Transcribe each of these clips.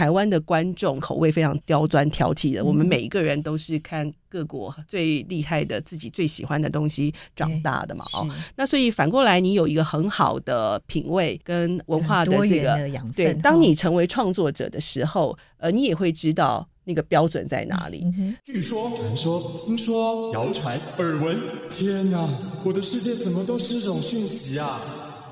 台湾的观众口味非常刁钻挑剔的，嗯、我们每一个人都是看各国最厉害的、自己最喜欢的东西长大的嘛。哦，那所以反过来，你有一个很好的品味跟文化的这个养对，当你成为创作者的时候，呃，你也会知道那个标准在哪里。嗯、据说、传说、听说、谣传、耳闻，天哪，我的世界怎么都是这种讯息啊！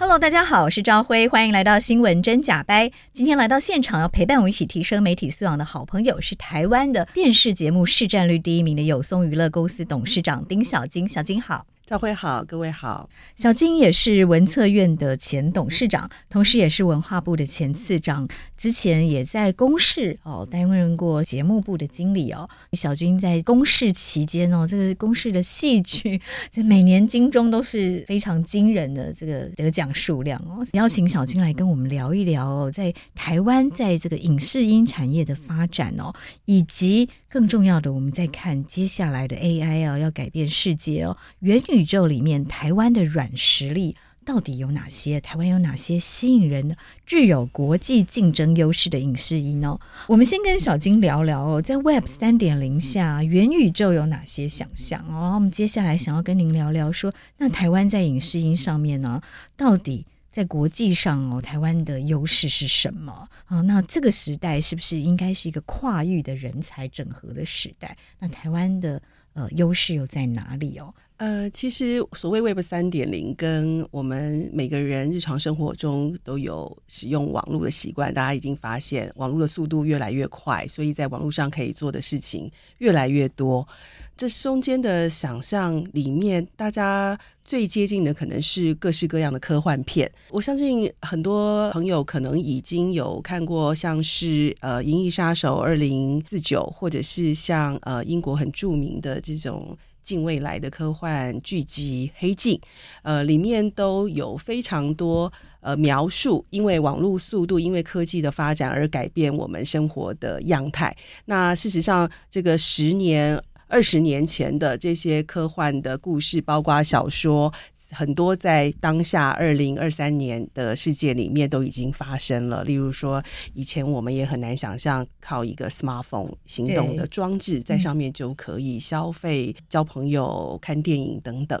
Hello，大家好，我是赵辉，欢迎来到新闻真假掰。今天来到现场要陪伴我一起提升媒体素养的好朋友是台湾的电视节目市占率第一名的有松娱乐公司董事长丁小金，小金好。兆辉好，各位好。小金也是文策院的前董事长，同时也是文化部的前次长。之前也在公视哦担任过节目部的经理哦。小金在公视期间哦，这个公视的戏剧在每年金钟都是非常惊人的这个得奖数量哦。邀请小金来跟我们聊一聊哦，在台湾在这个影视音产业的发展哦，以及更重要的，我们再看接下来的 AI 啊，要改变世界哦，元宇。宙里面，台湾的软实力到底有哪些？台湾有哪些吸引人、具有国际竞争优势的影视音呢？我们先跟小金聊聊哦，在 Web 三点零下，元宇宙有哪些想象哦？我们接下来想要跟您聊聊说，那台湾在影视音上面呢，到底在国际上哦，台湾的优势是什么啊？那这个时代是不是应该是一个跨域的人才整合的时代？那台湾的呃优势又在哪里哦？呃，其实所谓 Web 三点零，跟我们每个人日常生活中都有使用网络的习惯，大家已经发现网络的速度越来越快，所以在网络上可以做的事情越来越多。这中间的想象里面，大家最接近的可能是各式各样的科幻片。我相信很多朋友可能已经有看过，像是呃《银翼杀手二零四九》，或者是像呃英国很著名的这种。近未来的科幻剧集《黑镜》，呃，里面都有非常多呃描述，因为网络速度，因为科技的发展而改变我们生活的样态。那事实上，这个十年、二十年前的这些科幻的故事，包括小说。很多在当下二零二三年的世界里面都已经发生了。例如说，以前我们也很难想象，靠一个 smartphone 行动的装置在上面就可以消费、交朋友、看电影等等。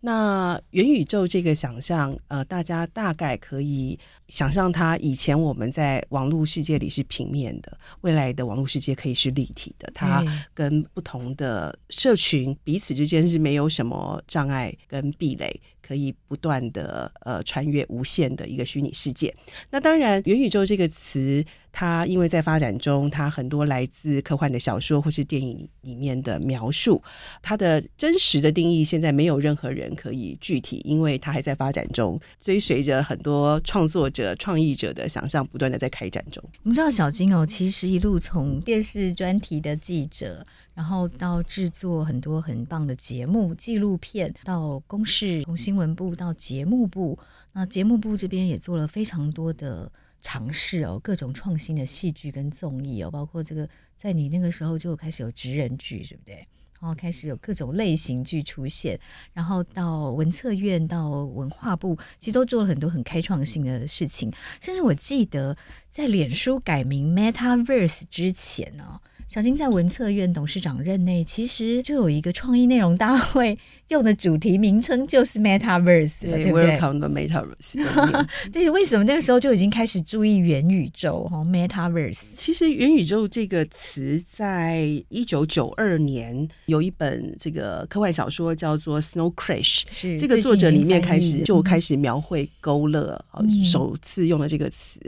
那元宇宙这个想象，呃，大家大概可以想象，它以前我们在网络世界里是平面的，未来的网络世界可以是立体的。它跟不同的社群彼此之间是没有什么障碍跟壁垒，可以不断的呃穿越无限的一个虚拟世界。那当然，元宇宙这个词。它因为在发展中，它很多来自科幻的小说或是电影里面的描述，它的真实的定义现在没有任何人可以具体，因为它还在发展中，追随着很多创作者、创意者的想象，不断的在开展中。我们知道小金哦，其实一路从电视专题的记者，然后到制作很多很棒的节目、纪录片，到公视从新闻部到节目部，那节目部这边也做了非常多的。尝试哦，各种创新的戏剧跟综艺哦，包括这个，在你那个时候就开始有职人剧，对不对？然后开始有各种类型剧出现，然后到文策院到文化部，其实都做了很多很开创性的事情。甚至我记得在脸书改名 Metaverse 之前呢、晓菁在文策院董事长任内，其实就有一个创意内容大会用的主题名称就是 Metaverse，对，对不对？Welcome to Metaverse。对，为什么那个时候就已经开始注意元宇宙？哈，Metaverse。其实元宇宙这个词，在一九九二年有一本这个科幻小说叫做《Snow Crash》，是这个作者里面开始就开始描绘勾勒，嗯、首次用了这个词。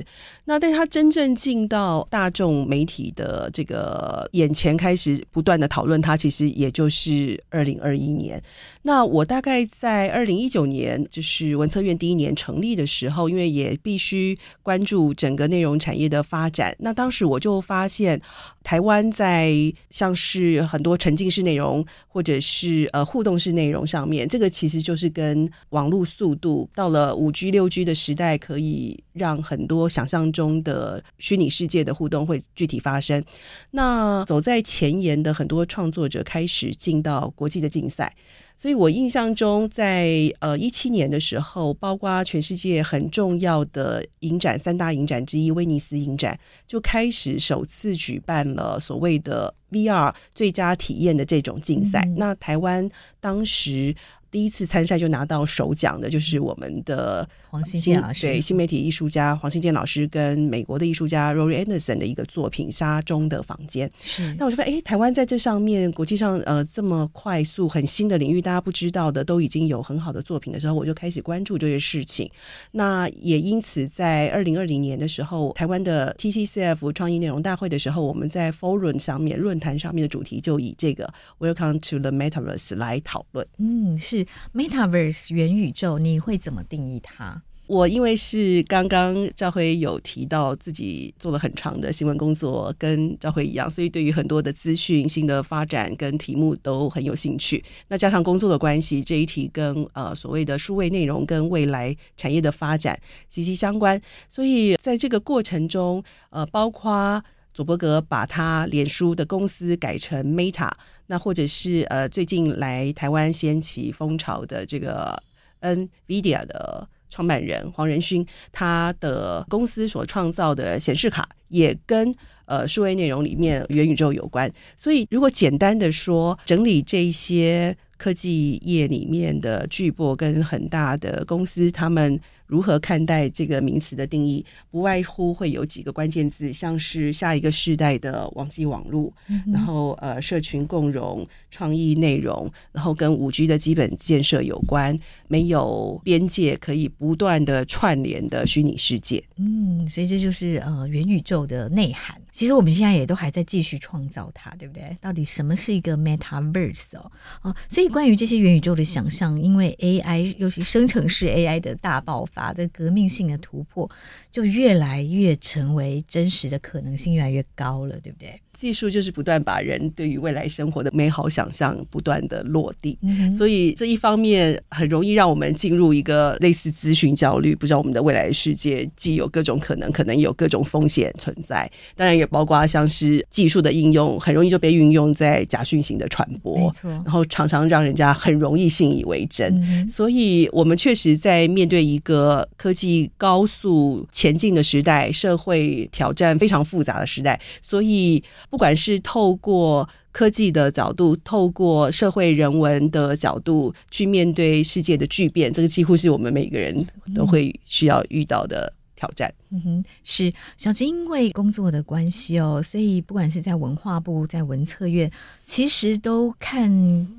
那但他真正进到大众媒体的这个。呃眼前开始不断的讨论它，其实也就是二零二一年。那我大概在二零一九年，就是文策院第一年成立的时候，因为也必须关注整个内容产业的发展。那当时我就发现，台湾在像是很多沉浸式内容或者是呃互动式内容上面，这个其实就是跟网络速度到了五 G、六 G 的时代，可以让很多想象中的虚拟世界的互动会具体发生。那走在前沿的很多创作者开始进到国际的竞赛。所以我印象中在，在呃一七年的时候，包括全世界很重要的影展三大影展之一威尼斯影展，就开始首次举办了所谓的 VR 最佳体验的这种竞赛。嗯、那台湾当时。第一次参赛就拿到首奖的，就是我们的黄新建老师，对新媒体艺术家黄新建老师跟美国的艺术家 Rory Anderson 的一个作品《沙中的房间》。是，那我就发现，哎，台湾在这上面国际上呃这么快速、很新的领域，大家不知道的都已经有很好的作品的时候，我就开始关注这些事情。那也因此，在二零二零年的时候，台湾的 TCCF 创意内容大会的时候，我们在 Forum 上面论坛上面的主题就以这个 Welcome to the Metaverse 来讨论。嗯，是。Metaverse 元宇宙，你会怎么定义它？我因为是刚刚赵辉有提到自己做了很长的新闻工作，跟赵辉一样，所以对于很多的资讯、新的发展跟题目都很有兴趣。那加上工作的关系，这一题跟呃所谓的数位内容跟未来产业的发展息息相关。所以在这个过程中，呃，包括祖伯格把他脸书的公司改成 Meta。那或者是呃，最近来台湾掀起风潮的这个 NVIDIA 的创办人黄仁勋，他的公司所创造的显示卡也跟呃数位内容里面元宇宙有关。所以，如果简单的说，整理这些科技业里面的巨擘跟很大的公司，他们。如何看待这个名词的定义？不外乎会有几个关键字，像是下一个世代的网际网络，嗯、然后呃，社群共融、创意内容，然后跟五 G 的基本建设有关，没有边界可以不断的串联的虚拟世界。嗯，所以这就是呃元宇宙的内涵。其实我们现在也都还在继续创造它，对不对？到底什么是一个 Metaverse 哦？哦，所以关于这些元宇宙的想象，因为 AI，尤其生成式 AI 的大爆发。的革命性的突破，就越来越成为真实的可能性越来越高了，对不对？技术就是不断把人对于未来生活的美好想象不断的落地，嗯、所以这一方面很容易让我们进入一个类似咨询焦虑，不知道我们的未来世界既有各种可能，可能有各种风险存在，当然也包括像是技术的应用，很容易就被运用在假讯息的传播，然后常常让人家很容易信以为真，嗯、所以我们确实在面对一个科技高速前进的时代，社会挑战非常复杂的时代，所以。不管是透过科技的角度，透过社会人文的角度去面对世界的巨变，这个几乎是我们每个人都会需要遇到的挑战。嗯哼，是小金，因为工作的关系哦，所以不管是在文化部、在文策院，其实都看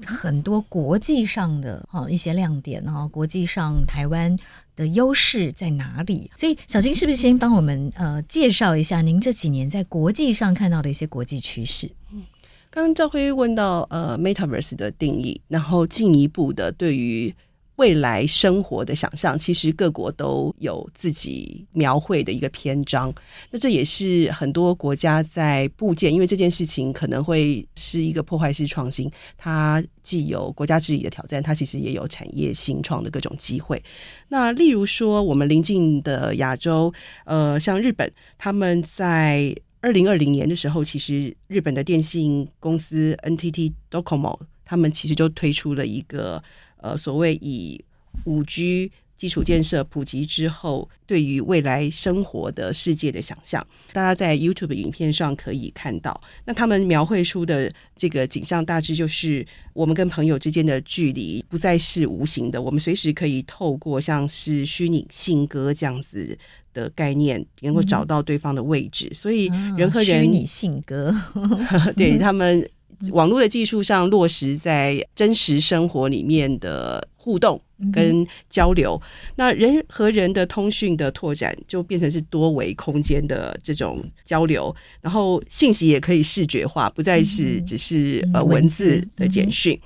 很多国际上的哈一些亮点哈，国际上台湾的优势在哪里？所以小金是不是先帮我们呃介绍一下您这几年在国际上看到的一些国际趋势？嗯，刚刚赵辉问到呃 Metaverse 的定义，然后进一步的对于。未来生活的想象，其实各国都有自己描绘的一个篇章。那这也是很多国家在布建，因为这件事情可能会是一个破坏式创新。它既有国家治理的挑战，它其实也有产业新创的各种机会。那例如说，我们邻近的亚洲，呃，像日本，他们在二零二零年的时候，其实日本的电信公司 NTT Docomo，他们其实就推出了一个。呃，所谓以五 G 基础建设普及之后，对于未来生活的世界的想象，大家在 YouTube 影片上可以看到。那他们描绘出的这个景象，大致就是我们跟朋友之间的距离不再是无形的，我们随时可以透过像是虚拟信鸽这样子的概念，能够找到对方的位置。嗯、所以人和人，虚拟性格，对他们。网络的技术上落实在真实生活里面的互动跟交流，那人和人的通讯的拓展就变成是多维空间的这种交流，然后信息也可以视觉化，不再是只是呃文字的简讯，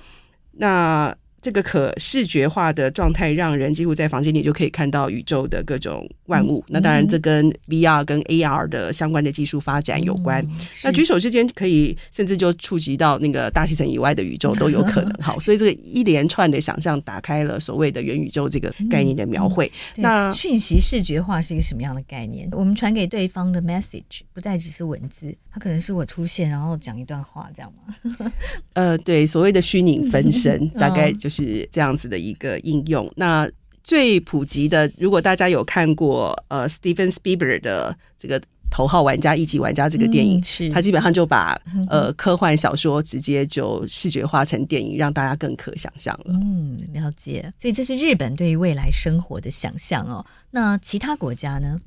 那。这个可视觉化的状态，让人几乎在房间里就可以看到宇宙的各种万物。嗯、那当然，这跟 VR 跟 AR 的相关的技术发展有关。嗯、那举手之间可以甚至就触及到那个大气层以外的宇宙都有可能。好，所以这个一连串的想象打开了所谓的元宇宙这个概念的描绘。嗯、那讯息视觉化是一个什么样的概念？我们传给对方的 message 不再只是文字，它可能是我出现然后讲一段话，这样吗？呃，对，所谓的虚拟分身，大概就是。是这样子的一个应用。那最普及的，如果大家有看过呃，Steven Spielberg 的这个《头号玩家》《一级玩家》这个电影，嗯、是他基本上就把呃科幻小说直接就视觉化成电影，让大家更可想象了。嗯，了解。所以这是日本对于未来生活的想象哦。那其他国家呢？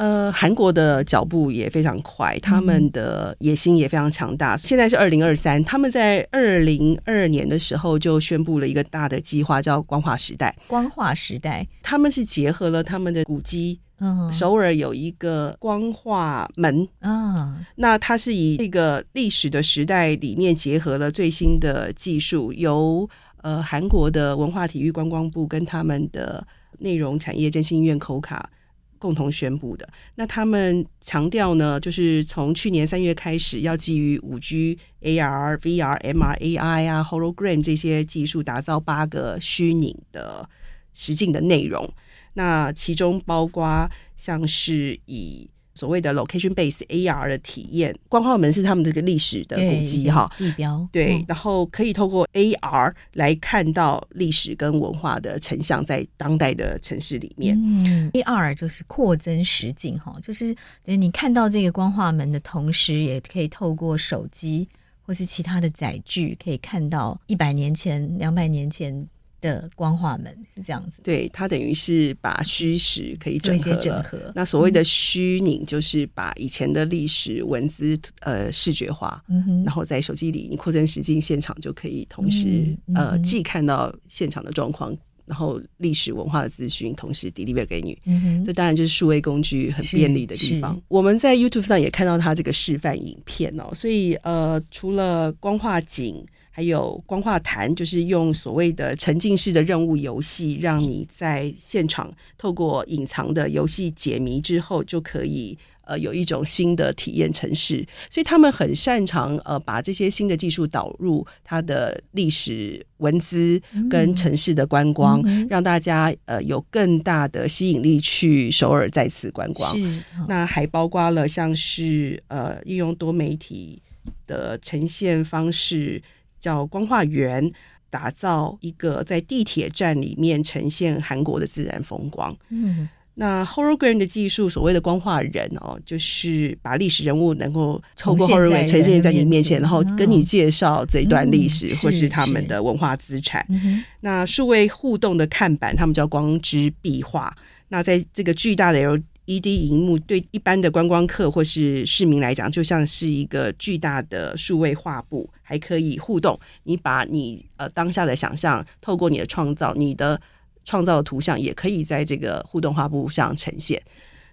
呃，韩国的脚步也非常快，他们的野心也非常强大。现在是二零二三，他们在二零二二年的时候就宣布了一个大的计划，叫光化时代。光化时代，他们是结合了他们的古迹，嗯，首尔有一个光化门。啊，那它是以这个历史的时代里面结合了最新的技术，由呃韩国的文化体育观光部跟他们的内容产业振兴院 KOCA 共同宣布的。那他们强调呢，就是从去年三月开始，要基于五 G、AR、VR、MR、AI 啊、Hologram 这些技术，打造八个虚拟的实境的内容。那其中包括像是以所谓的 location base AR 的体验，光化门是他们这个历史的古迹哈，地标对，嗯、然后可以透过 AR 来看到历史跟文化的成像在当代的城市里面。嗯，AR 就是扩增实景哈，就是你看到这个光化门的同时，也可以透过手机或是其他的载具，可以看到一百年前、两百年前。的光化门是这样子，对，它等于是把虚实可以整合，整合。那所谓的虚拟，就是把以前的历史文字呃视觉化，嗯、然后在手机里你扩增实境，现场就可以同时、呃既看到现场的状况，然后历史文化的资讯同时 deliver 给你。这当然就是数位工具很便利的地方。我们在 YouTube 上也看到它这个示范影片哦，所以呃，除了光化景。还有光化谈，就是用所谓的沉浸式的任务游戏，让你在现场透过隐藏的游戏解谜之后，就可以呃有一种新的体验城市。所以他们很擅长呃把这些新的技术导入它的历史文资跟城市的观光，嗯、让大家呃有更大的吸引力去首尔再次观光。那还包括了像是呃应用多媒体的呈现方式。叫光化园，打造一个在地铁站里面呈现韩国的自然风光。嗯，那 Hologram 的技术，所谓的光化人哦，就是把历史人物能够透过 Hologram 呈现在你面前，然后跟你介绍这一段历史或是他们的文化资产。那数位互动的看板，他们叫光之壁画。那在这个巨大的 LED 荧幕，对一般的观光客或是市民来讲，就像是一个巨大的数位画布。还可以互动，你把你呃当下的想象，透过你的创造，你的创造的图像，也可以在这个互动画布上呈现。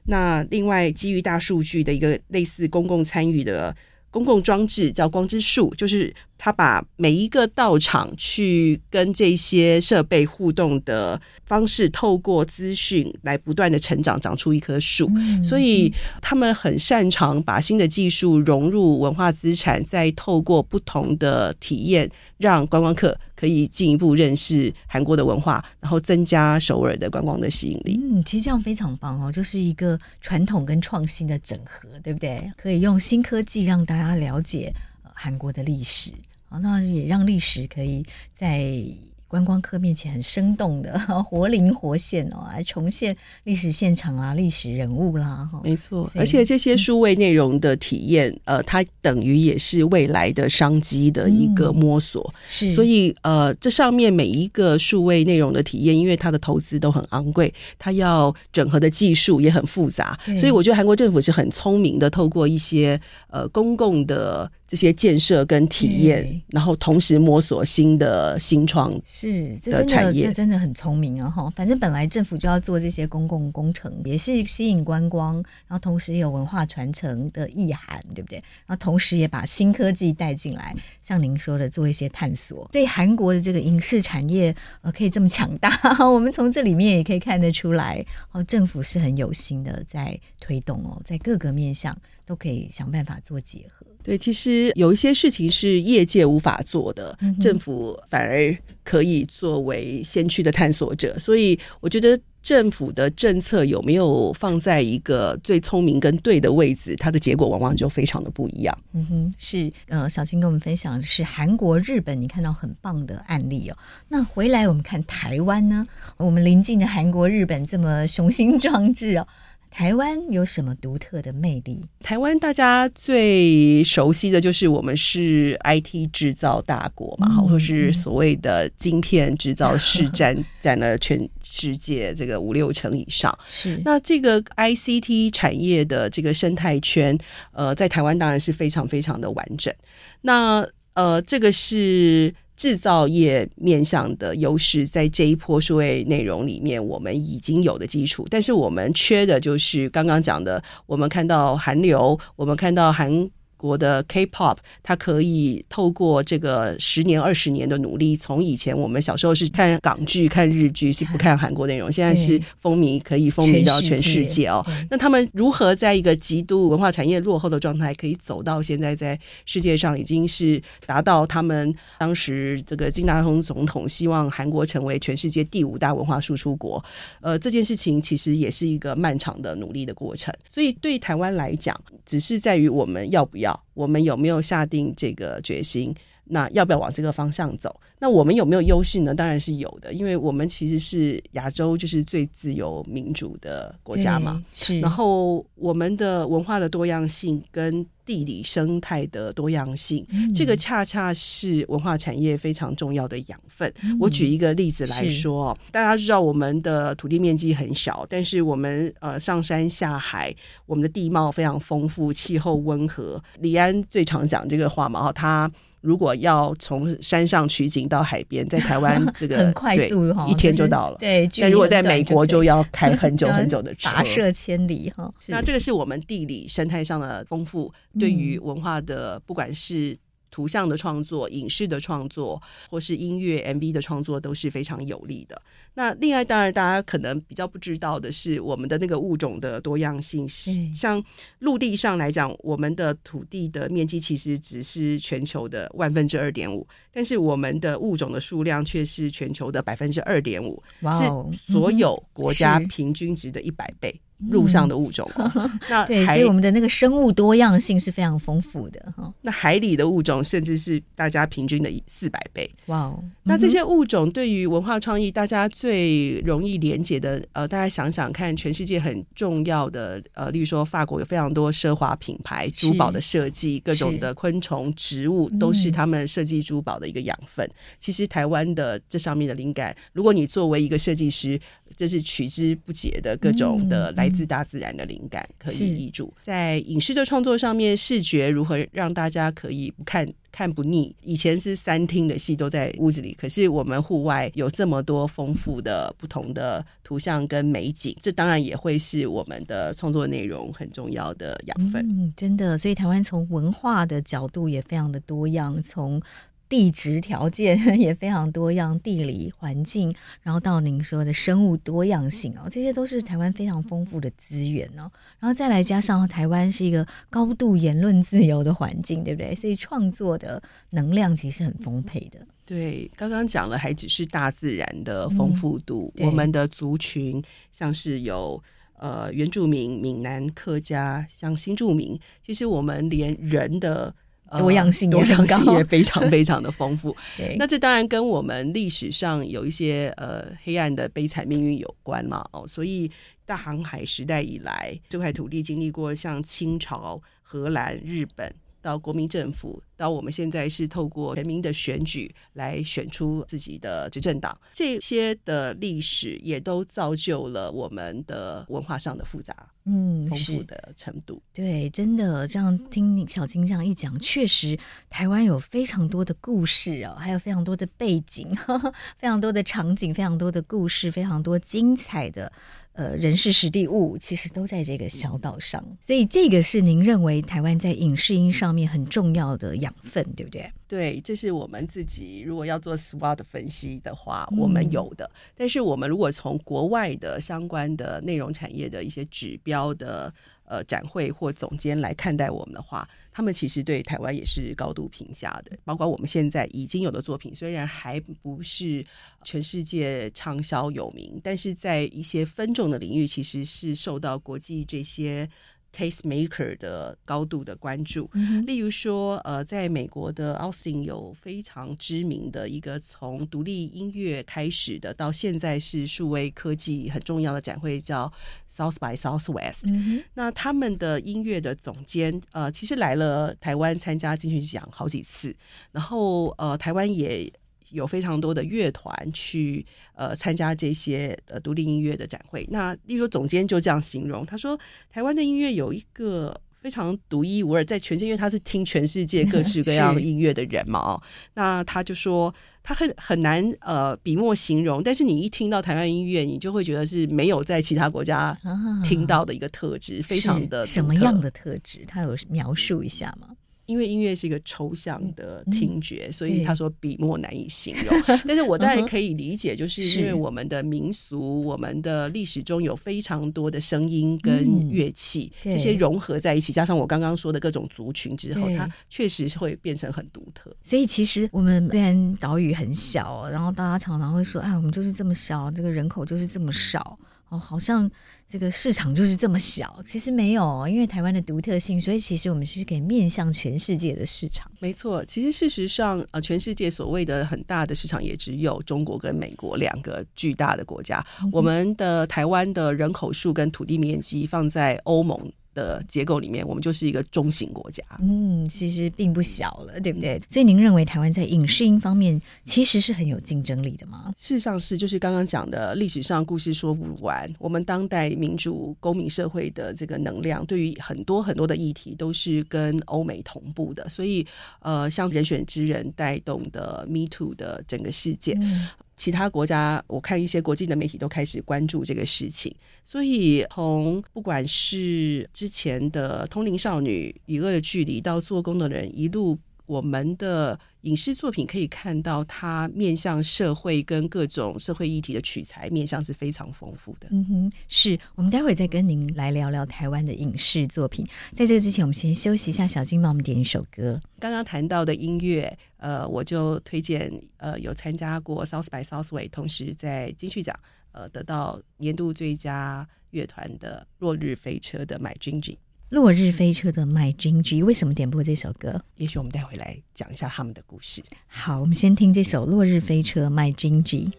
那另外，基于大数据的一个类似公共参与的公共装置，叫光之树，就是。他把每一个到场去跟这些设备互动的方式，透过资讯来不断的成长，长出一棵树。嗯、所以他们很擅长把新的技术融入文化资产，再透过不同的体验，让观光客可以进一步认识韩国的文化，然后增加首尔的观光的吸引力。嗯，其实这样非常棒哦，就是一个传统跟创新的整合，对不对？可以用新科技让大家了解韩国的历史。啊，那也让历史可以在观光客面前很生动的 活灵活现哦，来重现历史现场啊、历史人物啦，哈，没错。而且这些数位内容的体验，嗯、呃，它等于也是未来的商机的一个摸索。嗯、是，所以呃，这上面每一个数位内容的体验，因为它的投资都很昂贵，它要整合的技术也很复杂，所以我觉得韩国政府是很聪明的，透过一些呃公共的。这些建设跟体验，然后同时摸索新的新创是这真的这真的很聪明啊！哈，反正本来政府就要做这些公共工程，也是吸引观光，然后同时也有文化传承的意涵，对不对？然后同时也把新科技带进来，像您说的做一些探索。所以韩国的这个影视产业呃可以这么强大，我们从这里面也可以看得出来，哦，政府是很有心的在推动哦，在各个面向都可以想办法做结合。对，其实有一些事情是业界无法做的，嗯、政府反而可以作为先驱的探索者。所以，我觉得政府的政策有没有放在一个最聪明跟对的位置，它的结果往往就非常的不一样。嗯哼，是呃，小青跟我们分享的是韩国、日本，你看到很棒的案例哦。那回来我们看台湾呢？我们邻近的韩国、日本这么雄心壮志哦。台湾有什么独特的魅力？台湾大家最熟悉的就是我们是 IT 制造大国嘛，嗯、或是所谓的晶片制造市 占占了全世界这个五六成以上。是那这个 ICT 产业的这个生态圈，呃，在台湾当然是非常非常的完整。那呃，这个是。制造业面向的优势，在这一波数位内容里面，我们已经有的基础，但是我们缺的就是刚刚讲的，我们看到韩流，我们看到韩。国的 K-pop，它可以透过这个十年、二十年的努力，从以前我们小时候是看港剧、看日剧，是不看韩国内容，现在是风靡，可以风靡到全世界哦。那他们如何在一个极度文化产业落后的状态，可以走到现在在世界上已经是达到他们当时这个金大中总统希望韩国成为全世界第五大文化输出国？呃，这件事情其实也是一个漫长的努力的过程。所以对台湾来讲，只是在于我们要不要。我们有没有下定这个决心？那要不要往这个方向走？那我们有没有优势呢？当然是有的，因为我们其实是亚洲就是最自由民主的国家嘛。是。然后我们的文化的多样性跟地理生态的多样性，嗯、这个恰恰是文化产业非常重要的养分。嗯、我举一个例子来说，大家知道我们的土地面积很小，但是我们呃上山下海，我们的地貌非常丰富，气候温和。李安最常讲这个话嘛，他。如果要从山上取景到海边，在台湾 这个很快速哈，一天就到了。对，但如果在美国就要开很久 很久的车，跋涉千里哈。那这个是我们地理生态上的丰富，对于文化的不管是。图像的创作、影视的创作，或是音乐 MV 的创作都是非常有利的。那另外，当然大家可能比较不知道的是，我们的那个物种的多样性是，嗯、像陆地上来讲，我们的土地的面积其实只是全球的万分之二点五，但是我们的物种的数量却是全球的百分之二点五，是所有国家平均值的一百倍。陆上的物种，嗯、那 对，所以我们的那个生物多样性是非常丰富的哈。那海里的物种甚至是大家平均的四百倍。哇哦！嗯、那这些物种对于文化创意，大家最容易连接的，呃，大家想想看，全世界很重要的，呃，例如说法国有非常多奢华品牌、珠宝的设计，各种的昆虫、植物都是他们设计珠宝的一个养分。嗯、其实台湾的这上面的灵感，如果你作为一个设计师，这是取之不竭的各种的来自大自然的灵感可以挹注在影视的创作上面，视觉如何让大家可以不看看不腻？以前是三厅的戏都在屋子里，可是我们户外有这么多丰富的不同的图像跟美景，这当然也会是我们的创作内容很重要的养分。嗯，真的，所以台湾从文化的角度也非常的多样，从。地质条件 也非常多样，地理环境，然后到您说的生物多样性哦，这些都是台湾非常丰富的资源哦。然后再来加上台湾是一个高度言论自由的环境，对不对？所以创作的能量其实很丰沛的。对，刚刚讲了，还只是大自然的丰富度，嗯、我们的族群像是有呃原住民、闽南、客家，像新住民，其实我们连人的。多样性也多样性也非常非常的丰富。那这当然跟我们历史上有一些呃黑暗的悲惨命运有关嘛。哦，所以大航海时代以来，这块土地经历过像清朝、荷兰、日本。到国民政府，到我们现在是透过人民的选举来选出自己的执政党，这些的历史也都造就了我们的文化上的复杂，嗯，丰富的程度。对，真的这样听小金这样一讲，确实台湾有非常多的故事哦，还有非常多的背景，呵 呵非常多的场景，非常多的故事，非常多精彩的。呃，人事实地物其实都在这个小岛上，所以这个是您认为台湾在影视音上面很重要的养分，对不对？对，这是我们自己如果要做 SWOT 分析的话，我们有的。嗯、但是我们如果从国外的相关的内容产业的一些指标高的。呃，展会或总监来看待我们的话，他们其实对台湾也是高度评价的。包括我们现在已经有的作品，虽然还不是全世界畅销有名，但是在一些分众的领域，其实是受到国际这些。Taste Maker 的高度的关注，嗯、例如说，呃，在美国的 Austin 有非常知名的一个从独立音乐开始的，到现在是数位科技很重要的展会，叫 South by Southwest。嗯、那他们的音乐的总监，呃，其实来了台湾参加金曲奖好几次，然后呃，台湾也。有非常多的乐团去呃参加这些呃独立音乐的展会。那例如总监就这样形容，他说台湾的音乐有一个非常独一无二，在全世界，因为他是听全世界各式各样 音乐的人嘛。哦，那他就说他很很难呃笔墨形容，但是你一听到台湾音乐，你就会觉得是没有在其他国家听到的一个特质，啊、非常的什么样的特质？他有描述一下吗？因为音乐是一个抽象的听觉，嗯、所以他说笔墨难以形容。但是我当然可以理解，就是因为我们的民俗、我们的历史中有非常多的声音跟乐器，嗯、这些融合在一起，加上我刚刚说的各种族群之后，它确实是会变成很独特。所以其实我们虽然岛屿很小，然后大家常常会说：“哎，我们就是这么小，这个人口就是这么少。”哦，好像这个市场就是这么小，其实没有，因为台湾的独特性，所以其实我们是可以面向全世界的市场。没错，其实事实上，呃，全世界所谓的很大的市场，也只有中国跟美国两个巨大的国家。嗯、我们的台湾的人口数跟土地面积放在欧盟的结构里面，我们就是一个中型国家。嗯，其实并不小了，对不对？所以您认为台湾在影视音方面其实是很有竞争力的吗？事实上是，就是刚刚讲的历史上故事说不完。我们当代民主公民社会的这个能量，对于很多很多的议题都是跟欧美同步的。所以，呃，像人选之人带动的 Me Too 的整个事件。嗯其他国家，我看一些国际的媒体都开始关注这个事情，所以从不管是之前的《通灵少女》、《与恶的距离》到《做工的人》，一路。我们的影视作品可以看到，它面向社会跟各种社会议题的取材面向是非常丰富的。嗯哼，是我们待会再跟您来聊聊台湾的影视作品。在这个之前，我们先休息一下，小金帮我们点一首歌。刚刚谈到的音乐，呃，我就推荐呃有参加过 South by Southway，同时在金曲奖呃得到年度最佳乐团的落日飞车的 My Ginger。落日飞车的 My Ginger，为什么点播这首歌？也许我们待会来讲一下他们的故事。好，我们先听这首落日飞车 My Ginger。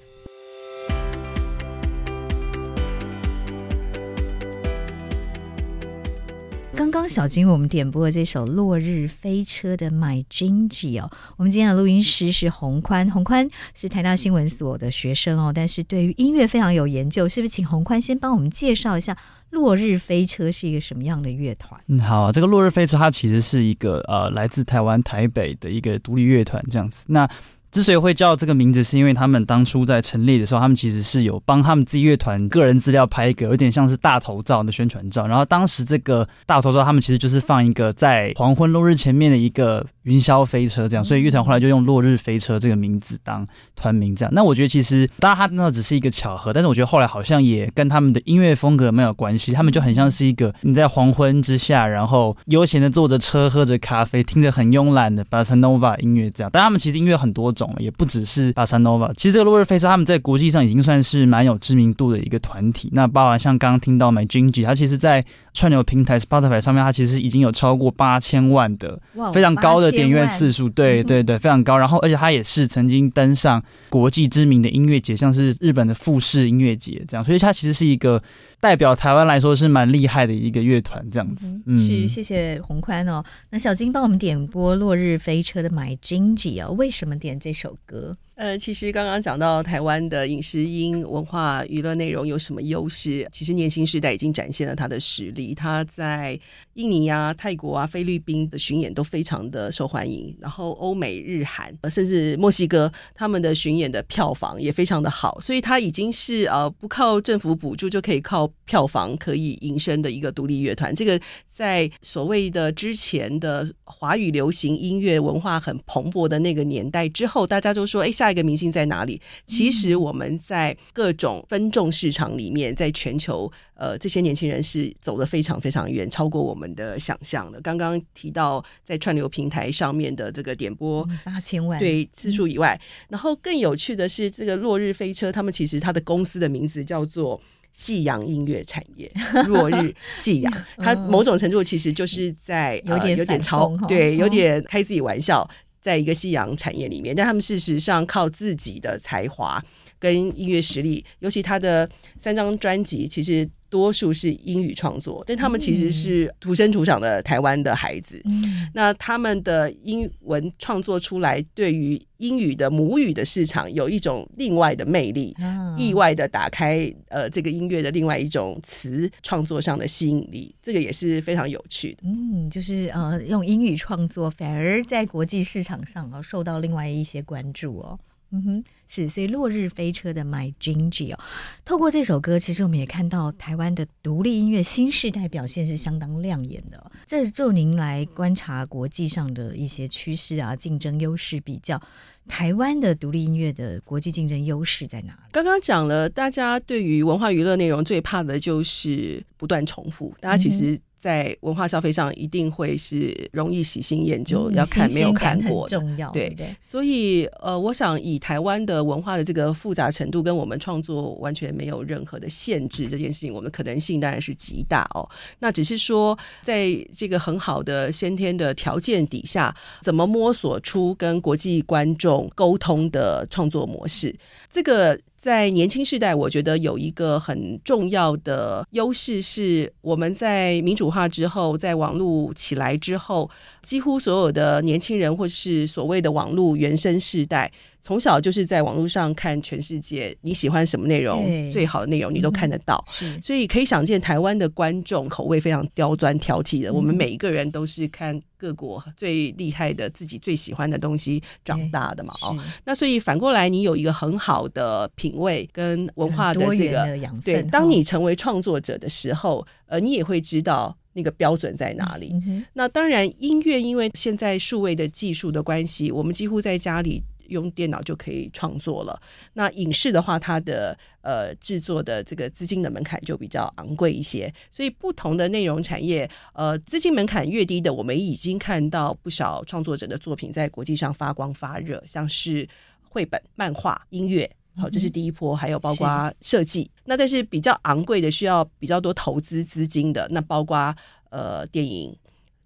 刚刚小金我们点播的这首落日飞车的 My Ginger 哦。我们今天的录音师是洪宽，洪宽是台大新闻所的学生哦，但是对于音乐非常有研究，是不是？请洪宽先帮我们介绍一下。落日飞车是一个什么样的乐团？嗯，好，这个落日飞车它其实是一个呃来自台湾台北的一个独立乐团，这样子。那之所以会叫这个名字，是因为他们当初在成立的时候，他们其实是有帮他们自己乐团个人资料拍一个有点像是大头照的宣传照。然后当时这个大头照，他们其实就是放一个在黄昏落日前面的一个云霄飞车这样，所以乐团后来就用落日飞车这个名字当团名这样。那我觉得其实当然他那只是一个巧合，但是我觉得后来好像也跟他们的音乐风格没有关系。他们就很像是一个你在黄昏之下，然后悠闲的坐着车，喝着咖啡，听着很慵懒的 Bossa Nova 音乐这样。但他们其实音乐很多。种了，也不只是巴萨诺瓦。其实这个落日飞车他们在国际上已经算是蛮有知名度的一个团体。那包含像刚刚听到 MyGingy，它其实，在串流平台 Spotify 上面，它其实已经有超过八千万的非常高的点阅次数。对对对，非常高。然后，而且它也是曾经登上国际知名的音乐节，像是日本的富士音乐节这样。所以它其实是一个代表台湾来说是蛮厉害的一个乐团这样子。嗯，是谢谢洪宽哦。那小金帮我们点播《落日飞车》的 MyGingy 哦，为什么点这首歌？呃，其实刚刚讲到台湾的影视音文化娱乐内容有什么优势？其实年轻时代已经展现了他的实力。他在印尼啊、泰国啊、菲律宾的巡演都非常的受欢迎，然后欧美日韩，呃甚至墨西哥，他们的巡演的票房也非常的好。所以他已经是呃不靠政府补助就可以靠票房可以营生的一个独立乐团。这个在所谓的之前的华语流行音乐文化很蓬勃的那个年代之后，大家都说，哎，下。下一个明星在哪里？其实我们在各种分众市场里面，在全球，呃，这些年轻人是走得非常非常远，超过我们的想象的。刚刚提到在串流平台上面的这个点播八千万。对次数以外，然后更有趣的是，这个落日飞车，他们其实他的公司的名字叫做夕阳音乐产业，落日夕阳，它某种程度其实就是在有点有点嘲，对，有点开自己玩笑。在一个夕阳产业里面，但他们事实上靠自己的才华跟音乐实力，尤其他的三张专辑，其实多数是英语创作，但他们其实是土生土长的台湾的孩子。嗯，那他们的英文创作出来，对于英语的母语的市场有一种另外的魅力，嗯、意外的打开呃这个音乐的另外一种词创作上的吸引力，这个也是非常有趣的。嗯，就是呃用英语创作，反而在国际市场上啊受到另外一些关注哦。嗯哼，是，所以落日飞车的 MyGingy 哦，透过这首歌，其实我们也看到台湾的独立音乐新世代表现是相当亮眼的哦。这就您来观察国际上的一些趋势啊，竞争优势比较，台湾的独立音乐的国际竞争优势在哪里？刚刚讲了，大家对于文化娱乐内容最怕的就是不断重复，大家其实、嗯。在文化消费上，一定会是容易喜新厌旧，要看没有看过的，重要对。所以呃，我想以台湾的文化的这个复杂程度，跟我们创作完全没有任何的限制，这件事情，我们的可能性当然是极大哦。那只是说，在这个很好的先天的条件底下，怎么摸索出跟国际观众沟通的创作模式，这个。在年轻世代，我觉得有一个很重要的优势是，我们在民主化之后，在网络起来之后，几乎所有的年轻人或是所谓的网络原生世代。从小就是在网络上看全世界，你喜欢什么内容，最好的内容你都看得到，嗯、所以可以想见台湾的观众口味非常刁钻挑剔的。嗯、我们每一个人都是看各国最厉害的、自己最喜欢的东西长大的嘛。哦，那所以反过来，你有一个很好的品味跟文化的这个的对，当你成为创作者的时候，呃，你也会知道那个标准在哪里。嗯、那当然，音乐因为现在数位的技术的关系，我们几乎在家里。用电脑就可以创作了。那影视的话，它的呃制作的这个资金的门槛就比较昂贵一些。所以不同的内容产业，呃，资金门槛越低的，我们已经看到不少创作者的作品在国际上发光发热，像是绘本、漫画、音乐，好，这是第一波。还有包括设计。那但是比较昂贵的，需要比较多投资资金的，那包括呃电影、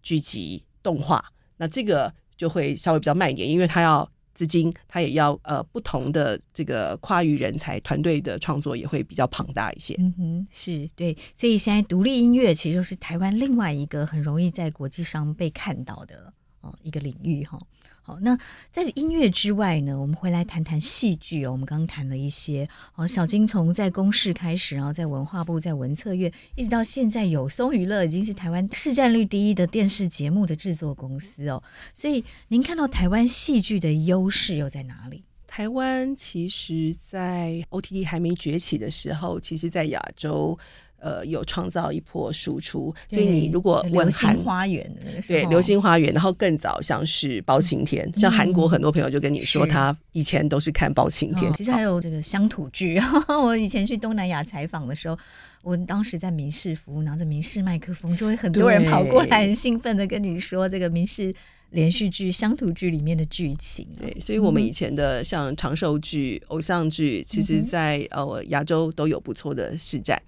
剧集、动画，那这个就会稍微比较慢一点，因为它要。资金，他也要呃不同的这个跨域人才团队的创作也会比较庞大一些。嗯哼，是对，所以现在独立音乐其实就是台湾另外一个很容易在国际上被看到的哦一个领域哈。好，那在音乐之外呢，我们回来谈谈戏剧哦。我们刚刚谈了一些哦，小金从在公视开始，然后在文化部，在文策院，一直到现在有松娱乐，已经是台湾市占率第一的电视节目的制作公司哦。所以您看到台湾戏剧的优势又在哪里？台湾其实，在 OTT 还没崛起的时候，其实在亚洲。呃，有创造一波输出，所以你如果问《流星花园》对《流星花园》，然后更早像是《包青天》，嗯，像韩国很多朋友就跟你说，他以前都是看《包青天》。其实还有这个乡土剧，我以前去东南亚采访的时候，我当时在民事服务，拿着民事麦克风，就会很多人跑过来，很兴奋的跟你说这个民事。连续剧、乡土剧里面的剧情。对，所以我们以前的像长寿剧、偶像剧，其实在呃亚洲都有不错的市占。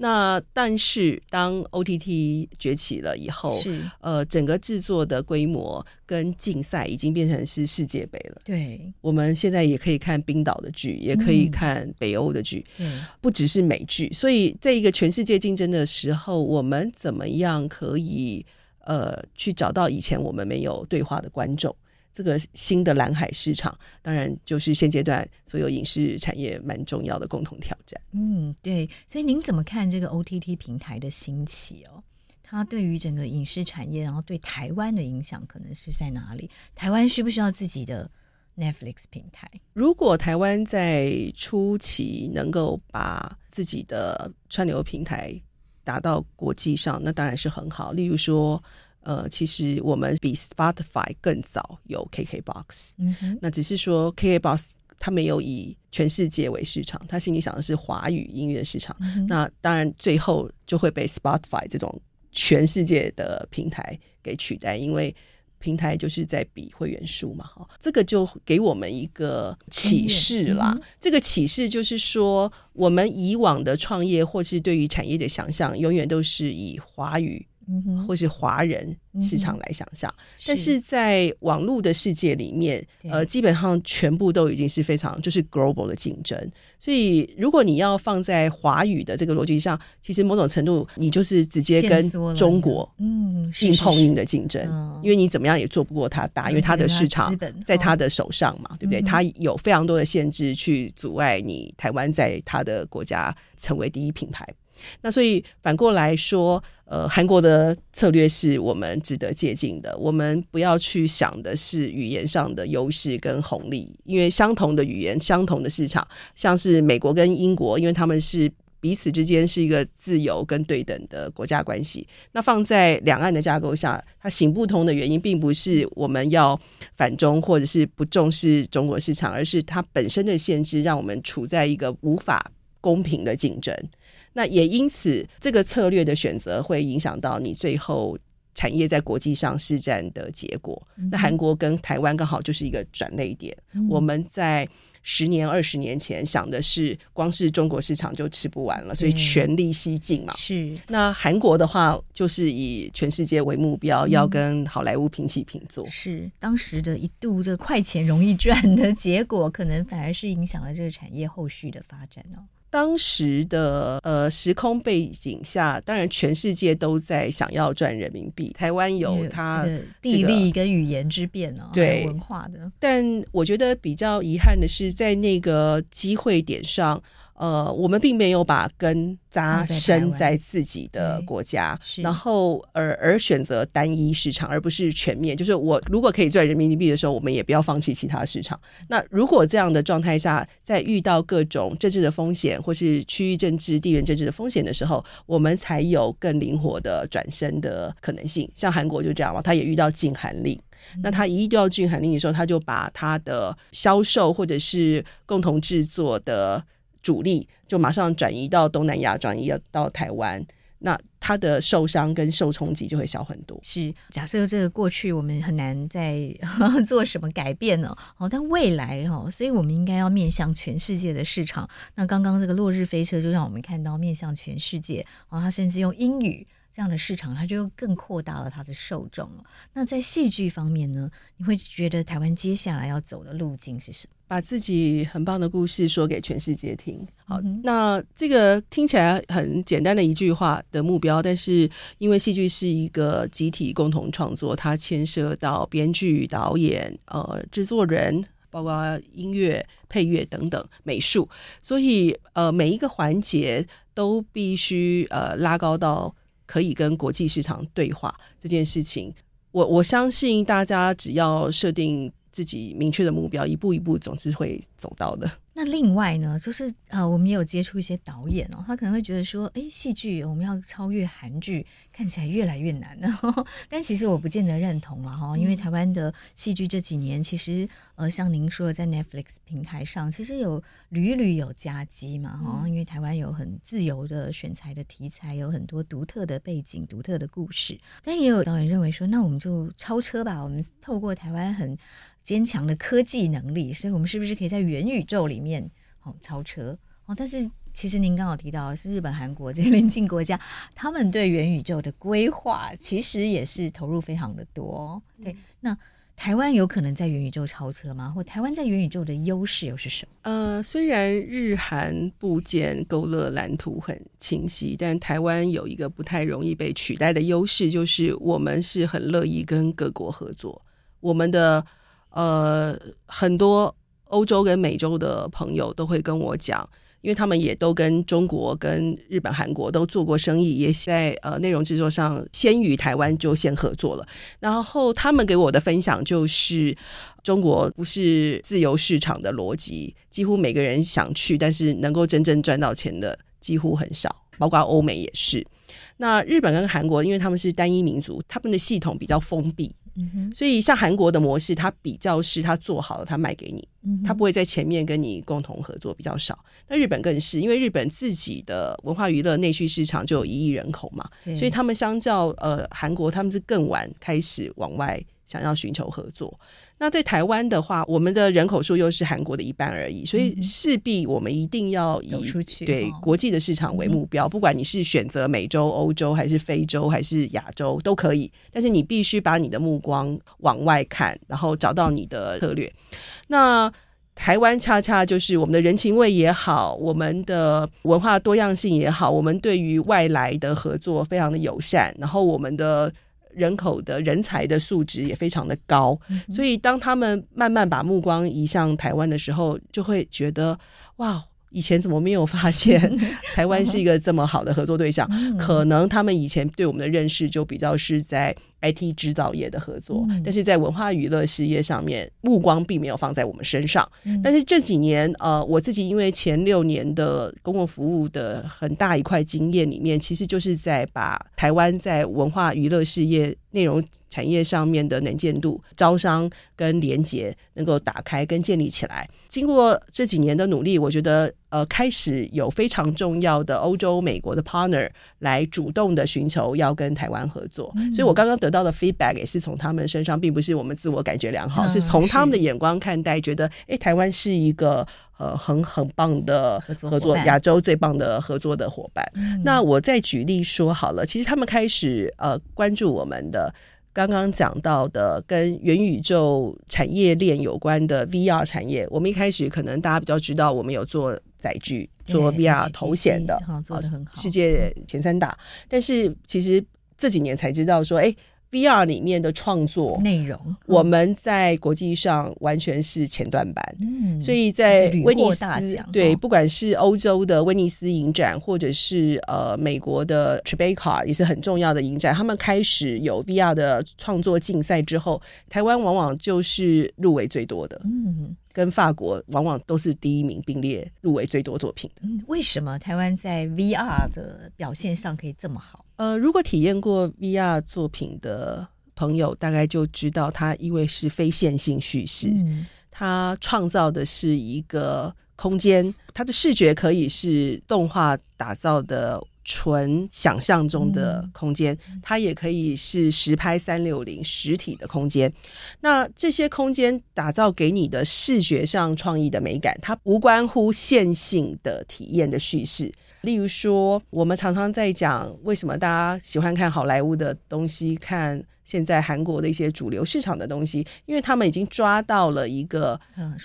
那但是当 OTT 崛起了以后，是呃，整个制作的规模跟竞赛已经变成是世界杯了。对，我们现在也可以看冰岛的剧，也可以看北欧的剧，对，不只是美剧。所以在一个全世界竞争的时候，我们怎么样可以呃去找到以前我们没有对话的观众？这个新的蓝海市场，当然就是现阶段所有影视产业蛮重要的共同挑战。嗯，对。所以您怎么看这个 OTT 平台的兴起哦？它对于整个影视产业，然后对台湾的影响，可能是在哪里？台湾需不需要自己的 Netflix 平台？如果台湾在初期能够把自己的串流平台达到国际上，那当然是很好。例如说。呃，其实我们比 Spotify 更早有 KKBOX，嗯，那只是说 KKBOX 它没有以全世界为市场，它心里想的是华语音乐市场。嗯，那当然最后就会被 Spotify 这种全世界的平台给取代，因为平台就是在比会员数嘛，哈，这个就给我们一个启示啦。嗯、这个启示就是说，我们以往的创业或是对于产业的想象，永远都是以华语。或是华人市场来想象，嗯、但是。在网络的世界里面，呃，基本上全部都已经是非常就是 global 的竞争。所以，如果你要放在华语的这个逻辑上，其实某种程度你就是直接跟中国嗯硬碰硬的竞争，因为你怎么样也做不过他大，因为他的市场在他的手上嘛，对不对？他有非常多的限制去阻碍你台湾在他的国家成为第一品牌。那所以反过来说，呃，韩国的策略是我们值得借鉴的。我们不要去想的是语言上的优势跟红利，因为相同的语言、相同的市场，像是美国跟英国，因为他们是彼此之间是一个自由跟对等的国家关系。那放在两岸的架构下，它行不通的原因，并不是我们要反中或者是不重视中国市场，而是它本身的限制，让我们处在一个无法公平的竞争。那也因此，这个策略的选择会影响到你最后产业在国际上市占的结果。嗯、那韩国跟台湾刚好就是一个转捩点。嗯、我们在十年、二十年前想的是，光是中国市场就吃不完了，所以全力西进嘛。是。那韩国的话，就是以全世界为目标，嗯、要跟好莱坞平起平坐。是。当时的一度这快钱容易赚的结果，可能反而是影响了这个产业后续的发展哦。当时的呃时空背景下，当然全世界都在想要赚人民币。台湾有它这个地利跟语言之便哦，对文化的。但我觉得比较遗憾的是，在那个机会点上。呃，我们并没有把根扎深在自己的国家，然后而而选择单一市场，而不是全面。就是我如果可以赚人民币的时候，我们也不要放弃其他市场。那如果这样的状态下，在遇到各种政治的风险或是区域政治、地缘政治的风险的时候，我们才有更灵活的转身的可能性。像韩国就这样嘛，他也遇到禁韩令，那他一遇到禁韩令的时候，他就把他的销售或者是共同制作的。主力就马上转移到东南亚，转移到台湾，那他的受伤跟受冲击就会小很多。是，假设这个过去我们很难再 做什么改变呢？哦，但未来哦，所以我们应该要面向全世界的市场。那刚刚这个落日飞车就让我们看到面向全世界，哦，他甚至用英语。这样的市场，它就更扩大了它的受众了。那在戏剧方面呢？你会觉得台湾接下来要走的路径是什么？把自己很棒的故事说给全世界听。好，嗯、那这个听起来很简单的一句话的目标，但是因为戏剧是一个集体共同创作，它牵涉到编剧、导演、呃制作人，包括音乐、配乐等等美术，所以呃每一个环节都必须呃拉高到。可以跟国际市场对话这件事情，我我相信大家只要设定自己明确的目标，一步一步总是会走到的。那另外呢，就是呃，我们也有接触一些导演哦，他可能会觉得说，哎，戏剧我们要超越韩剧，看起来越来越难了。但其实我不见得认同了哈，因为台湾的戏剧这几年其实呃，像您说的，在 Netflix 平台上，其实有屡屡有佳绩嘛哈，因为台湾有很自由的选材的题材，有很多独特的背景、独特的故事。但也有导演认为说，那我们就超车吧，我们透过台湾很坚强的科技能力，所以我们是不是可以在元宇宙里面哦超车哦？但是其实您刚好提到是日本、韩国这些邻近国家，他们对元宇宙的规划其实也是投入非常的多。对，那台湾有可能在元宇宙超车吗？或台湾在元宇宙的优势又是什么？呃，虽然日韩部件勾勒蓝图很清晰，但台湾有一个不太容易被取代的优势，就是我们是很乐意跟各国合作，我们的。呃，很多欧洲跟美洲的朋友都会跟我讲，因为他们也都跟中国、跟日本、韩国都做过生意，也在呃内容制作上先于台湾就先合作了。然后他们给我的分享就是，中国不是自由市场的逻辑，几乎每个人想去，但是能够真正赚到钱的几乎很少，包括欧美也是。那日本跟韩国，因为他们是单一民族，他们的系统比较封闭。所以，像韩国的模式，它比较是它做好了，它卖给你，它不会在前面跟你共同合作，比较少。那日本更是，因为日本自己的文化娱乐内需市场就有一亿人口嘛，所以他们相较呃韩国，他们是更晚开始往外。想要寻求合作，那在台湾的话，我们的人口数又是韩国的一半而已，所以势必我们一定要以对国际的市场为目标。不管你是选择美洲、欧洲，还是非洲，还是亚洲，都可以。但是你必须把你的目光往外看，然后找到你的策略。那台湾恰恰就是我们的人情味也好，我们的文化多样性也好，我们对于外来的合作非常的友善，然后我们的。人口的人才的素质也非常的高，所以当他们慢慢把目光移向台湾的时候，就会觉得哇。以前怎么没有发现 台湾是一个这么好的合作对象？可能他们以前对我们的认识就比较是在 IT 制造业的合作，但是在文化娱乐事业上面目光并没有放在我们身上。但是这几年，呃，我自己因为前六年的公共服务的很大一块经验里面，其实就是在把台湾在文化娱乐事业内容产业上面的能见度、招商跟连结能够打开跟建立起来。经过这几年的努力，我觉得。呃，开始有非常重要的欧洲、美国的 partner 来主动的寻求要跟台湾合作，嗯、所以我刚刚得到的 feedback 也是从他们身上，并不是我们自我感觉良好，嗯、是从他们的眼光看待，觉得哎，台湾是一个呃很很棒的合作，亚洲最棒的合作的伙伴。嗯、那我再举例说好了，其实他们开始呃关注我们的。刚刚讲到的跟元宇宙产业链有关的 VR 产业，我们一开始可能大家比较知道，我们有做载具、做 VR 头显的，做的很好，世界前三大。但是其实这几年才知道说，哎。VR 里面的创作内容，我们在国际上完全是前段班，嗯，所以在威尼斯，对，不管是欧洲的威尼斯影展，或者是呃美国的 Tribeca 也是很重要的影展，他们开始有 VR 的创作竞赛之后，台湾往往就是入围最多的，嗯。跟法国往往都是第一名并列入围最多作品的。嗯，为什么台湾在 VR 的表现上可以这么好？呃，如果体验过 VR 作品的朋友，大概就知道它因为是非线性叙事，嗯，它创造的是一个空间，它的视觉可以是动画打造的。纯想象中的空间，它也可以是实拍三六零实体的空间。那这些空间打造给你的视觉上创意的美感，它无关乎线性的体验的叙事。例如说，我们常常在讲为什么大家喜欢看好莱坞的东西，看现在韩国的一些主流市场的东西，因为他们已经抓到了一个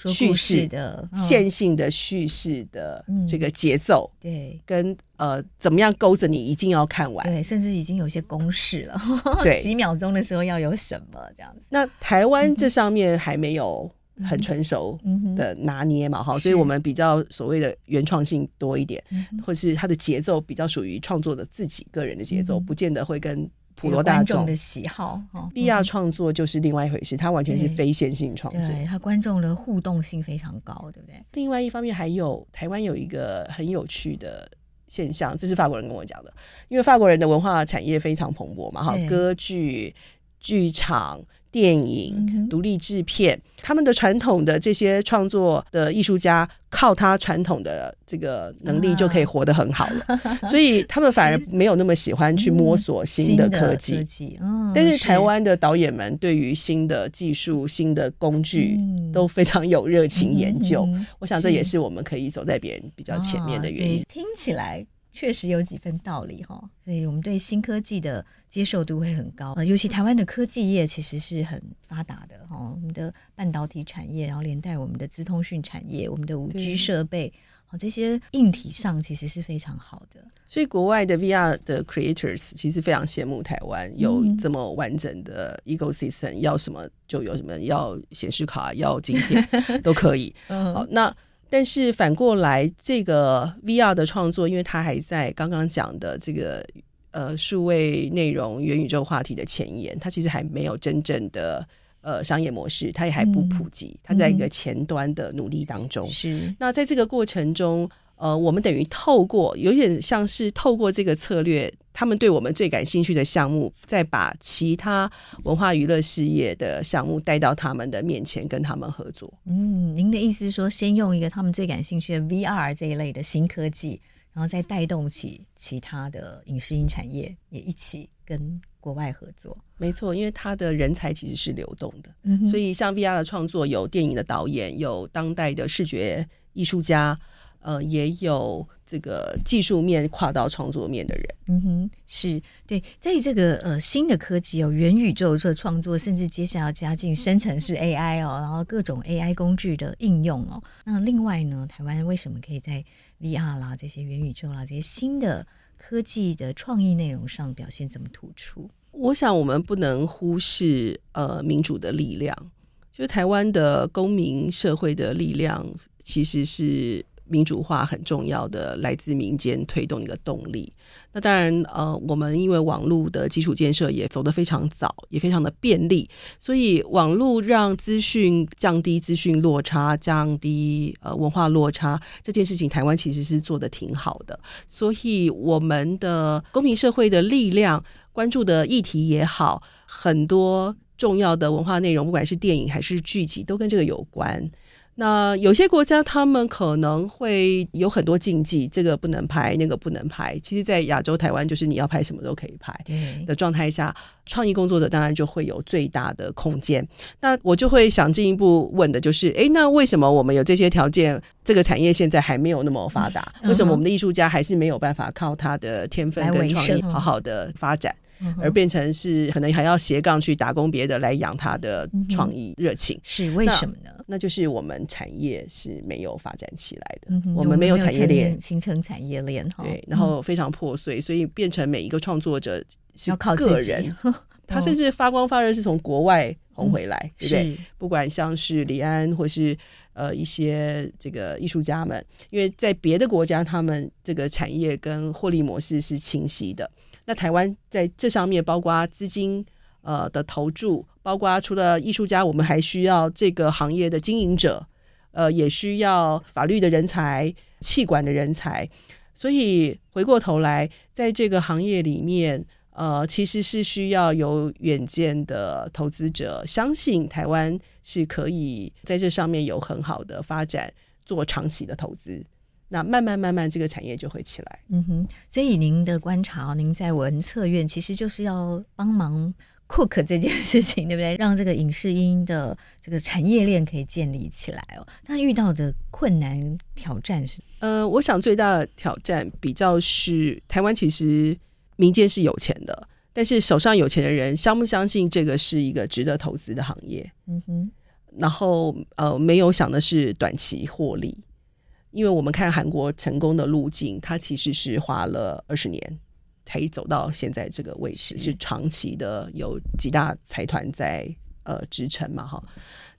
叙事的线性的叙事的这个节奏，对，跟呃怎么样勾着你一定要看完，对，甚至已经有些公式了，对，几秒钟的时候要有什么这样子。那台湾这上面还没有。很成熟的拿捏嘛，哈、嗯，所以我们比较所谓的原创性多一点，是或是它的节奏比较属于创作的自己个人的节奏，嗯、不见得会跟普罗大众的喜好。哦，VR 创作就是另外一回事，它完全是非线性创作，对它观众的互动性非常高，对不对？另外一方面，还有台湾有一个很有趣的现象，这是法国人跟我讲的，因为法国人的文化产业非常蓬勃嘛，哈，歌剧、剧场。电影、独立制片，他们的传统的这些创作的艺术家，靠他传统的这个能力就可以活得很好了，啊、所以他们反而没有那么喜欢去摸索新的科技。科技嗯、但是台湾的导演们对于新的技术、新的工具都非常有热情研究。嗯、我想这也是我们可以走在别人比较前面的原因。啊、听起来。确实有几分道理哈，所以我们对新科技的接受度会很高。呃，尤其台湾的科技业其实是很发达的哈，我们的半导体产业，然后连带我们的资通讯产业，我们的五 G 设备，好这些硬体上其实是非常好的。所以国外的 VR 的 creators 其实非常羡慕台湾有这么完整的 ecosystem，嗯，要什么就有什么，要显示卡，要晶片都可以。好，那。但是反过来，这个 VR 的创作，因为它还在刚刚讲的这个呃数位内容元宇宙话题的前沿，它其实还没有真正的呃商业模式，它也还不普及，它在一个前端的努力当中。是、嗯。那在这个过程中。呃，我们等于透过有点像是透过这个策略，他们对我们最感兴趣的项目，再把其他文化娱乐事业的项目带到他们的面前，跟他们合作。嗯，您的意思是说，先用一个他们最感兴趣的 VR 这一类的新科技，然后再带动起其他的影视音产业，也一起跟国外合作。没错，因为他的人才其实是流动的，嗯，所以像 VR 的创作，有电影的导演，有当代的视觉艺术家。呃，也有这个技术面跨到创作面的人，嗯哼，是对，在这个呃新的科技哦，元宇宙这创作，甚至接下来要加进生成式 AI 哦，然后各种 AI 工具的应用哦。那另外呢，台湾为什么可以在 VR 啦、这些元宇宙啦、这些新的科技的创意内容上表现这么突出？我想我们不能忽视呃民主的力量，就是台湾的公民社会的力量，其实是。民主化很重要的来自民间推动一个动力。那当然，呃，我们因为网络的基础建设也走得非常早，也非常的便利，所以网络让资讯降低资讯落差，降低呃文化落差这件事情，台湾其实是做得挺好的。所以我们的公民社会的力量，关注的议题也好，很多重要的文化内容，不管是电影还是剧集，都跟这个有关。那有些国家，他们可能会有很多禁忌，这个不能拍，那个不能拍。其实，在亚洲、台湾，就是你要拍什么都可以拍的状态下，创意工作者当然就会有最大的空间。那我就会想进一步问的就是，哎，那为什么我们有这些条件，这个产业现在还没有那么发达？为什么我们的艺术家还是没有办法靠他的天分跟创意好好的发展？而变成是可能还要斜杠去打工别的来养他的创意热情，是为什么呢？那，那就是我们产业是没有发展起来的，嗯、我们没有产业链。形成产业链，对，然后非常破碎，所以变成每一个创作者是个人，他甚至发光发热是从国外红回来，嗯、对不对？不管像是李安或是呃一些这个艺术家们，因为在别的国家，他们这个产业跟获利模式是清晰的。那台湾在这上面，包括资金呃的投注，包括除了艺术家，我们还需要这个行业的经营者，呃，也需要法律的人才、企管的人才。所以回过头来，在这个行业里面，呃，其实是需要有远见的投资者，相信台湾是可以在这上面有很好的发展，做长期的投资。那慢慢慢慢，这个产业就会起来。嗯哼，所以您的观察，您在文策院其实就是要帮忙 cook 这件事情，对不对？让这个影视音的这个产业链可以建立起来哦。那遇到的困难挑战是？呃，我想最大的挑战比较是台湾其实民间是有钱的，但是手上有钱的人相不相信这个是一个值得投资的行业？嗯哼，然后呃，没有想的是短期获利。因为我们看韩国成功的路径，它其实是花了二十年才走到现在这个位置，是长期的有几大财团在呃支撑嘛哈。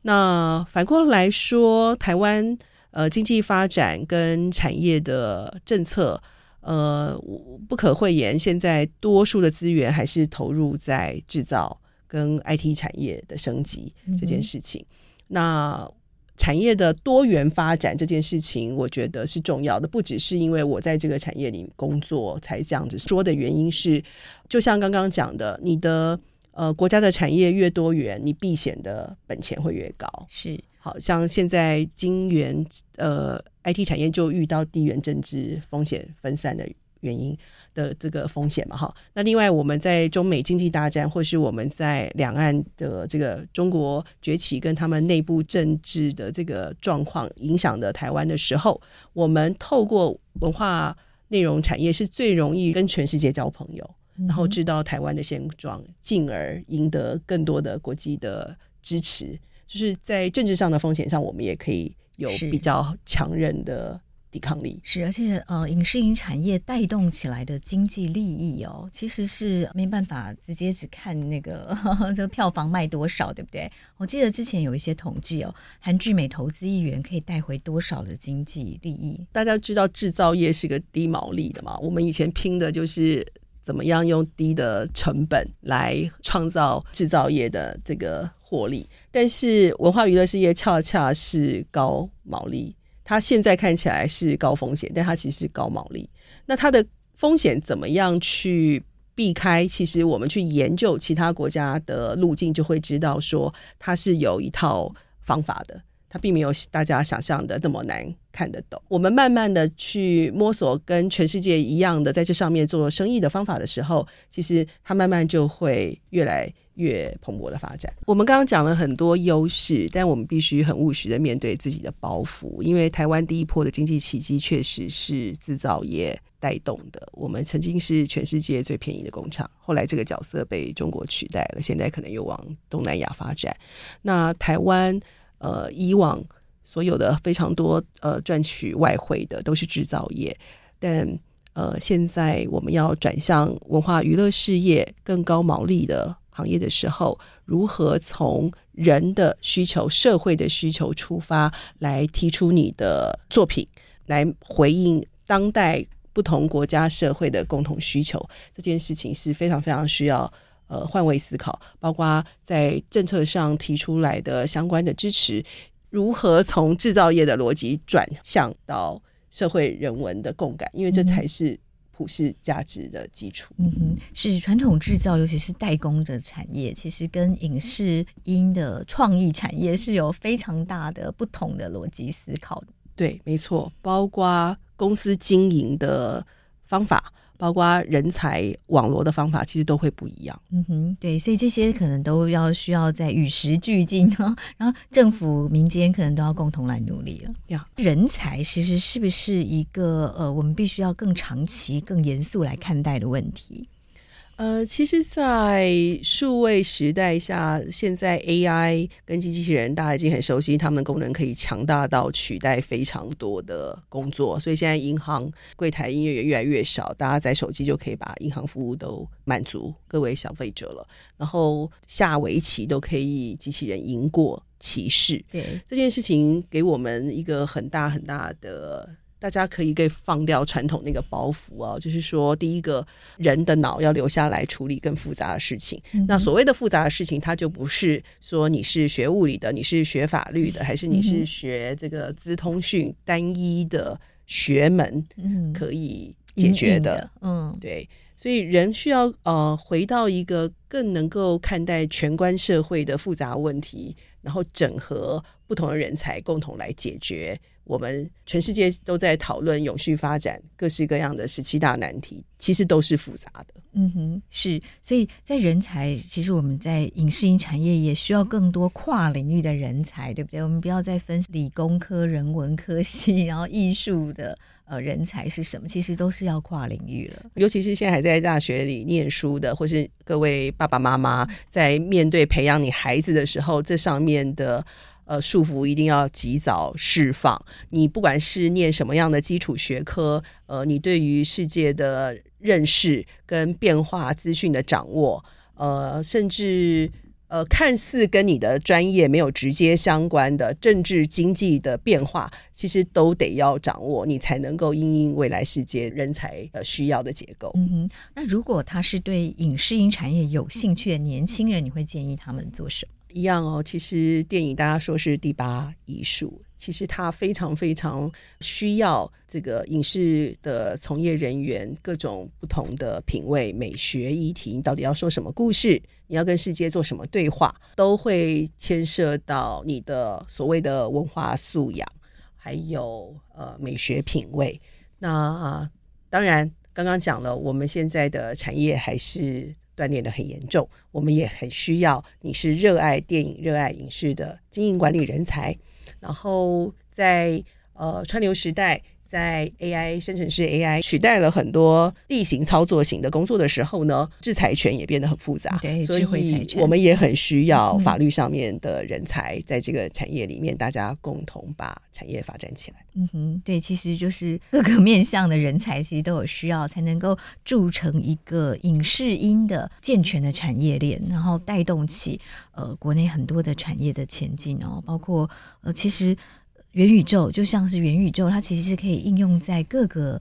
那反过来说，台湾呃经济发展跟产业的政策呃，不可讳言，现在多数的资源还是投入在制造跟 IT 产业的升级这件事情。嗯、那产业的多元发展这件事情，我觉得是重要的，不只是因为我在这个产业里工作才这样子说的原因是，就像刚刚讲的，你的。呃，国家的产业越多元，你避险的本钱会越高。是，好像现在金元呃 IT 产业就遇到地缘政治风险分散的原因的这个风险嘛，哈。那另外我们在中美经济大战，或是我们在两岸的这个中国崛起跟他们内部政治的这个状况影响的台湾的时候，我们透过文化内容产业是最容易跟全世界交朋友。然后知道台湾的现状，进而赢得更多的国际的支持。就是在政治上的风险上，我们也可以有比较强韧的抵抗力。是，而且呃，影视影产业带动起来的经济利益哦，其实是没办法直接只看那个 这个票房卖多少，对不对？我记得之前有一些统计哦，韩剧每投资一元可以带回多少的经济利益？大家知道制造业是个低毛利的嘛？我们以前拼的就是。怎么样用低的成本来创造制造业的这个获利？但是文化娱乐事业恰恰是高毛利，它现在看起来是高风险，但它其实是高毛利。那它的风险怎么样去避开？其实我们去研究其他国家的路径，就会知道说它是有一套方法的。它并没有大家想象的那么难看得懂。我们慢慢的去摸索跟全世界一样的在这上面做生意的方法的时候，其实它慢慢就会越来越蓬勃的发展。我们刚刚讲了很多优势，但我们必须很务实的面对自己的包袱，因为台湾第一波的经济奇迹确实是制造业带动的。我们曾经是全世界最便宜的工厂，后来这个角色被中国取代了，现在可能又往东南亚发展。那台湾。呃，以往所有的非常多呃赚取外汇的都是制造业，但呃现在我们要转向文化娱乐事业更高毛利的行业的时候，如何从人的需求、社会的需求出发来提出你的作品，来回应当代不同国家社会的共同需求，这件事情是非常非常需要。呃，换位思考，包括在政策上提出来的相关的支持，如何从制造业的逻辑转向到社会人文的共感，因为这才是普世价值的基础。嗯哼，是传统制造，尤其是代工的产业，其实跟影视音的创意产业是有非常大的不同的逻辑思考的。对，没错，包括公司经营的方法。包括人才网罗的方法，其实都会不一样。嗯哼，对，所以这些可能都要需要在与时俱进啊，然后政府、民间可能都要共同来努力了。呀，人才其实是不是一个呃，我们必须要更长期、更严肃来看待的问题？呃，其实，在数位时代下，现在 AI 跟机器人，大家已经很熟悉，他们的功能可以强大到取代非常多的工作。所以现在银行柜台音乐也越来越少，大家在手机就可以把银行服务都满足各位消费者了。然后下围棋都可以机器人赢过棋士。对，这件事情给我们一个很大很大的。大家可以给放掉传统那个包袱啊，就是说，第一个人的脑要留下来处理更复杂的事情。嗯、那所谓的复杂的事情，它就不是说你是学物理的，你是学法律的，还是你是学这个资通讯单一的学门可以解决的。嗯，嗯对，所以人需要呃回到一个更能够看待全观社会的复杂问题，然后整合不同的人才，共同来解决。我们全世界都在讨论永续发展，各式各样的十七大难题，其实都是复杂的。嗯哼，是，所以在人才，其实我们在影视音产业也需要更多跨领域的人才，对不对？我们不要再分理工科、人文科系，然后艺术的呃人才是什么？其实都是要跨领域了。尤其是现在还在大学里念书的，或是各位爸爸妈妈在面对培养你孩子的时候，这上面的。呃，束缚一定要及早释放。你不管是念什么样的基础学科，呃，你对于世界的认识跟变化资讯的掌握，呃，甚至呃，看似跟你的专业没有直接相关的政治经济的变化，其实都得要掌握，你才能够因应未来世界人才呃需要的结构。嗯哼，那如果他是对影视音产业有兴趣的年轻人，你会建议他们做什么？一样哦，其实电影大家说是第八艺术，其实它非常非常需要这个影视的从业人员各种不同的品味、美学议题，你到底要说什么故事，你要跟世界做什么对话，都会牵涉到你的所谓的文化素养，还有呃美学品味。那、当然，刚刚讲了，我们现在的产业还是。锻炼的很严重，我们也很需要你是热爱电影、热爱影视的经营管理人才。然后在呃川流时代，在 AI 生成式 AI 取代了很多例行操作型的工作的时候呢，制裁权也变得很复杂。对，所以我们也很需要法律上面的人才，在这个产业里面，大家共同把产业发展起来。嗯哼，对，其实就是各个面向的人才，其实都有需要，才能够铸成一个影视音的健全的产业链，然后带动起呃国内很多的产业的前进哦，包括呃其实。元宇宙就像是元宇宙，它其实是可以应用在各个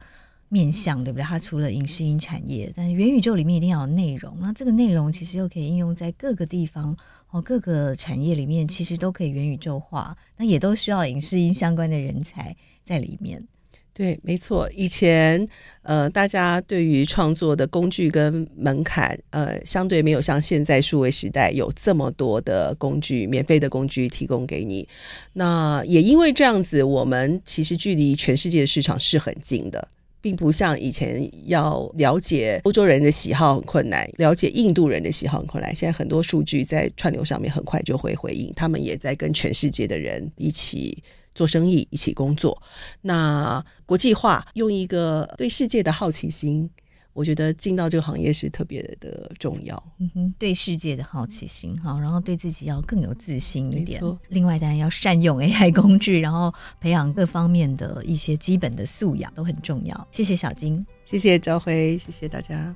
面向，对不对？它除了影视音产业，但是元宇宙里面一定要有内容，那这个内容其实又可以应用在各个地方哦，各个产业里面其实都可以元宇宙化，那也都需要影视音相关的人才在里面。对，没错。以前，呃，大家对于创作的工具跟门槛，呃，相对没有像现在数位时代有这么多的工具，免费的工具提供给你。那也因为这样子，我们其实距离全世界的市场是很近的，并不像以前要了解欧洲人的喜好很困难，了解印度人的喜好很困难。现在很多数据在串流上面很快就会回应，他们也在跟全世界的人一起。做生意，一起工作，那国际化用一个对世界的好奇心，我觉得进到这个行业是特别的重要。嗯哼，对世界的好奇心哈，然后对自己要更有自信一点。另外当然要善用 AI 工具，然后培养各方面的一些基本的素养都很重要。谢谢小金，谢谢朝辉，谢谢大家。